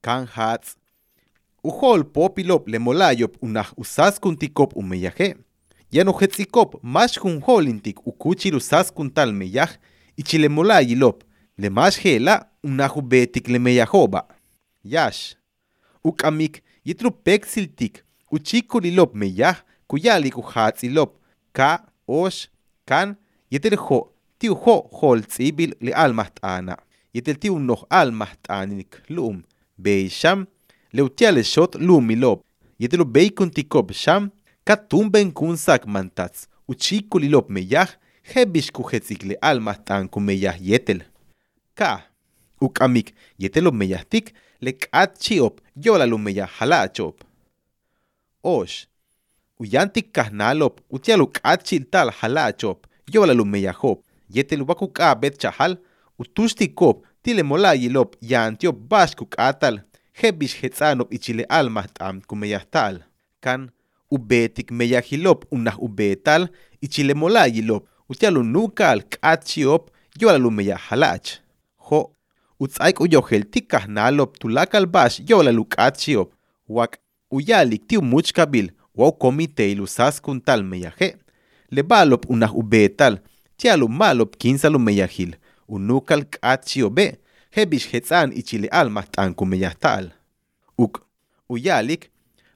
kanjatz, uhol popilop le molayop unaj usaskuntikop sikop Yanojetzikop mashkun holintik ukuchir usaskuntal meyaj, ichile molayilop, le mashjela unaj ubetik le meyajoba. Yash, ukamik yitrupeksiltik uchikulilop meyaj, kuyalik ujatzilop, ka, osh, kan, yeterjo, tiujo holtzibil le almahtana, yeteltiunnoj almahtaninik lum. Μπέι Σαμ, Λεουτιάλε Σότ Λούμι Λόπ. Γιατί το Μπέι Κοντικόπ Σαμ, Κατούμπεν Κούν Σακ Μαντάτς, Ουτσίκουλι Λόπ Μεγιάχ, Χέμπι Κουχετσίκλε Άλμα Τάνκου Μεγιάχ Γιέτελ. Κα, Ουκ Αμίκ, γιατί το Μεγιάχτικ, Λεκ Ατσίοπ, Γιόλα Λουμεγιά Χαλάτσοπ. Ω, Ουγιάντικ Καχνάλοπ, Ουτιάλου Κάτσιλ Τάλ Χαλάτσοπ, Γιόλα Λουμεγιά Χόπ, γιατί το Μπακουκά Μπέτσαχαλ, Ουτούστικόπ, tile molayilop yantiop bashkuk atal hebish hetzanop ichile almahtam kumeyahtal kan ubetik meyahilop unah ubetal ichile molayilop utialu nukal kachiop yola lumeyahalach ho utzaik uyoheltik kahnalop tulakal bash yola lukachiop wak uyalik tiu muchkabil wow komite ilusas kuntal meyaje. Lebalop unah ubetal tialu malop meyahil unukal kachio be hebish hetzan ichile almahtan kumeyahtal uk uyalik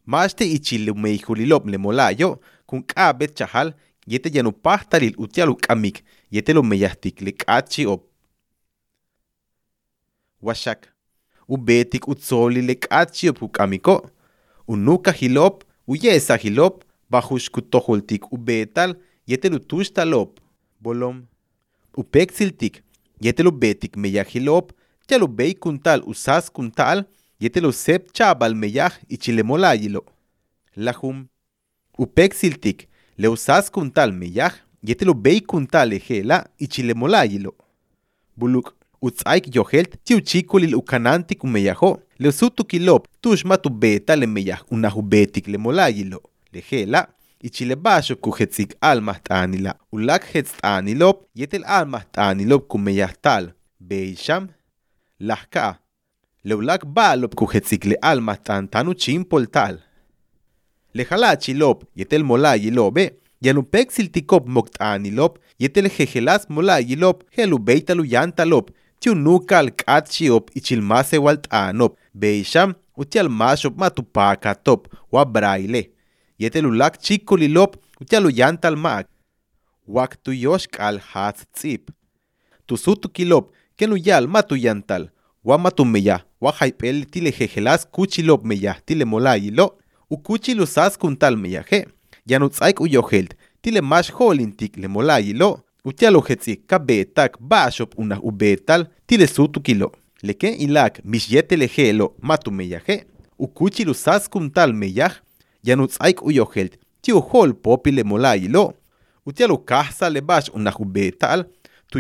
mashte ichile meyhulilop le molayo kun kabet chahal yete yanu pahtalil utialu kamik yete lo meyahtik le kachiop washak ubetik utzoli le kachiop ukamiko unuka hilop uyesa hilop bajush kutoholtik ubetal yetelu tushtalop bolom upexiltik yetelu betik meyahilop tialu bei kuntal usas kuntal yetelu sep chabal meyah ichilemolayilo lahum upexiltik le usas kuntal meyah yetelu bei kuntal ejela ichilemolayilo buluk utzaik yohelt tiu chikulil ukanantik umeyaho le sutukilop tush matu beta le meyah unahu betik le molayilo le hela ichile basho kuhetzik almahtanila ulak hetstanilop yetel almahtanilop kumeyahtal beisham lahka le ulak balop kuhetzik le almahtan tanu chimpoltal le halachilop yetel molayilobe yanu pexiltikop moktanilop yetel jejelas molayilop helu beitalu yantalop tiu nukal kachiop ichilmase waltanop beisham utial mashop matupakatop wa braille yetel ulak chikulilop utialu yantal maak wak tu yoshkal hatz tzip. Tu sutukilop kenu yal matu yantal. Wa matumeya wa haipel tile jejelas kuchilop meya tile molayilo u kuchilu sas kuntal meyaje yanu tzaik uyohelt tile mash holintik le molayilo utialo hetzi kabetak bashop una ubetal tile sutukilo leke ilak mishyete lejelo matu meyaje ukuchilu sas kuntal meyaj yanu tzaik uyohelt tiu hol popi le molayilo utialo kahsa le bash una ubetal tu